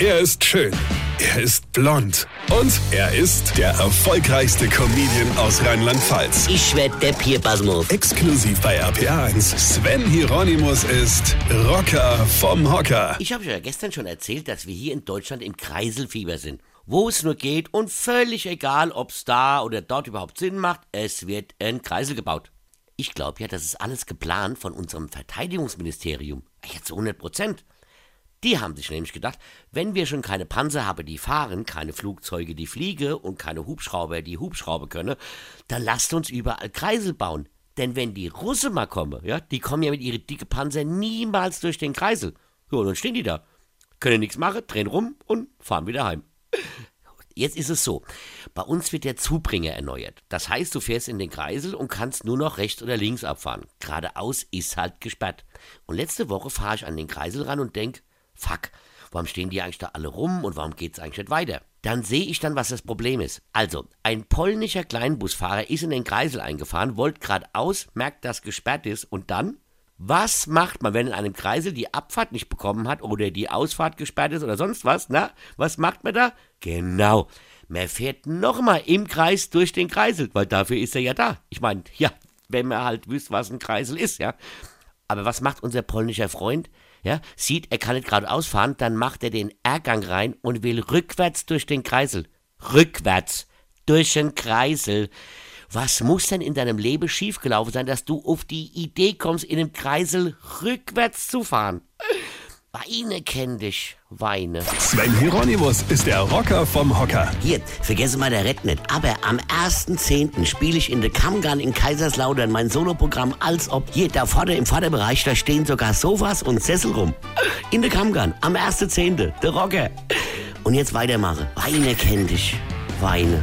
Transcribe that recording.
Er ist schön. Er ist blond. Und er ist der erfolgreichste Comedian aus Rheinland-Pfalz. Ich werd der Pierpasmus. Exklusiv bei RPA1. Sven Hieronymus ist Rocker vom Hocker. Ich habe ja gestern schon erzählt, dass wir hier in Deutschland im Kreiselfieber sind. Wo es nur geht und völlig egal, ob es da oder dort überhaupt Sinn macht, es wird ein Kreisel gebaut. Ich glaube ja, das ist alles geplant von unserem Verteidigungsministerium. Ja, zu 100 Prozent. Die haben sich nämlich gedacht, wenn wir schon keine Panzer haben, die fahren, keine Flugzeuge, die fliege und keine Hubschrauber, die Hubschrauber können, dann lasst uns überall Kreisel bauen. Denn wenn die Russen mal kommen, ja, die kommen ja mit ihren dicken Panzer niemals durch den Kreisel. So, und dann stehen die da, können nichts machen, drehen rum und fahren wieder heim. Jetzt ist es so, bei uns wird der Zubringer erneuert. Das heißt, du fährst in den Kreisel und kannst nur noch rechts oder links abfahren. Geradeaus ist halt gesperrt. Und letzte Woche fahre ich an den Kreisel ran und denk, fuck, warum stehen die eigentlich da alle rum und warum geht's eigentlich nicht weiter? Dann sehe ich dann, was das Problem ist. Also, ein polnischer Kleinbusfahrer ist in den Kreisel eingefahren, wollte geradeaus, merkt, dass gesperrt ist und dann was macht man, wenn in einem Kreisel die Abfahrt nicht bekommen hat oder die Ausfahrt gesperrt ist oder sonst was? Na, was macht man da? Genau, man fährt nochmal im Kreis durch den Kreisel, weil dafür ist er ja da. Ich meine, ja, wenn man halt wüsste, was ein Kreisel ist, ja. Aber was macht unser polnischer Freund? Ja, sieht, er kann nicht geradeaus fahren, dann macht er den R-Gang rein und will rückwärts durch den Kreisel. Rückwärts durch den Kreisel. Was muss denn in deinem Leben schiefgelaufen sein, dass du auf die Idee kommst, in dem Kreisel rückwärts zu fahren? Weine kenn dich, Weine. Sven Hieronymus ist der Rocker vom Hocker. Hier, vergesse mal der Red nicht. Aber am 1.10. spiele ich in der Kammgarn in Kaiserslautern mein Soloprogramm als ob. Hier, da vorne im Vorderbereich, da stehen sogar Sofas und Sessel rum. In der Kammgarn, am 1.10. Der Rocker. Und jetzt weitermache. Weine kenn dich, Weine.